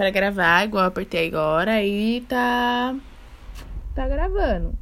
para gravar, igual apertei agora, e tá. tá gravando.